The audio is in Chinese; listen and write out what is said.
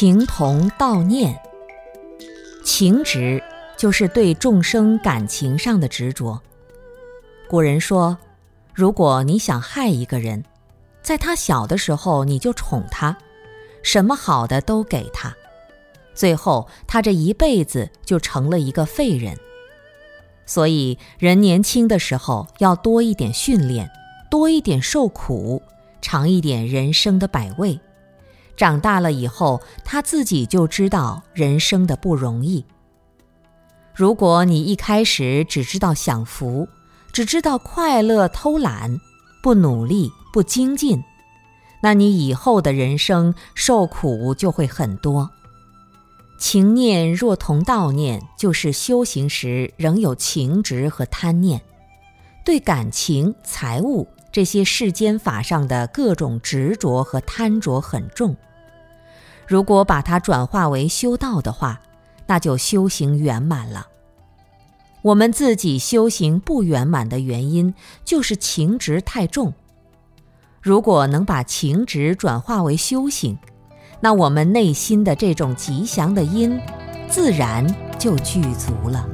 情同道念，情执就是对众生感情上的执着。古人说，如果你想害一个人，在他小的时候你就宠他，什么好的都给他，最后他这一辈子就成了一个废人。所以，人年轻的时候要多一点训练，多一点受苦，尝一点人生的百味。长大了以后，他自己就知道人生的不容易。如果你一开始只知道享福，只知道快乐、偷懒，不努力、不精进，那你以后的人生受苦就会很多。情念若同道念，就是修行时仍有情执和贪念，对感情、财物这些世间法上的各种执着和贪着很重。如果把它转化为修道的话，那就修行圆满了。我们自己修行不圆满的原因，就是情执太重。如果能把情执转化为修行，那我们内心的这种吉祥的因，自然就具足了。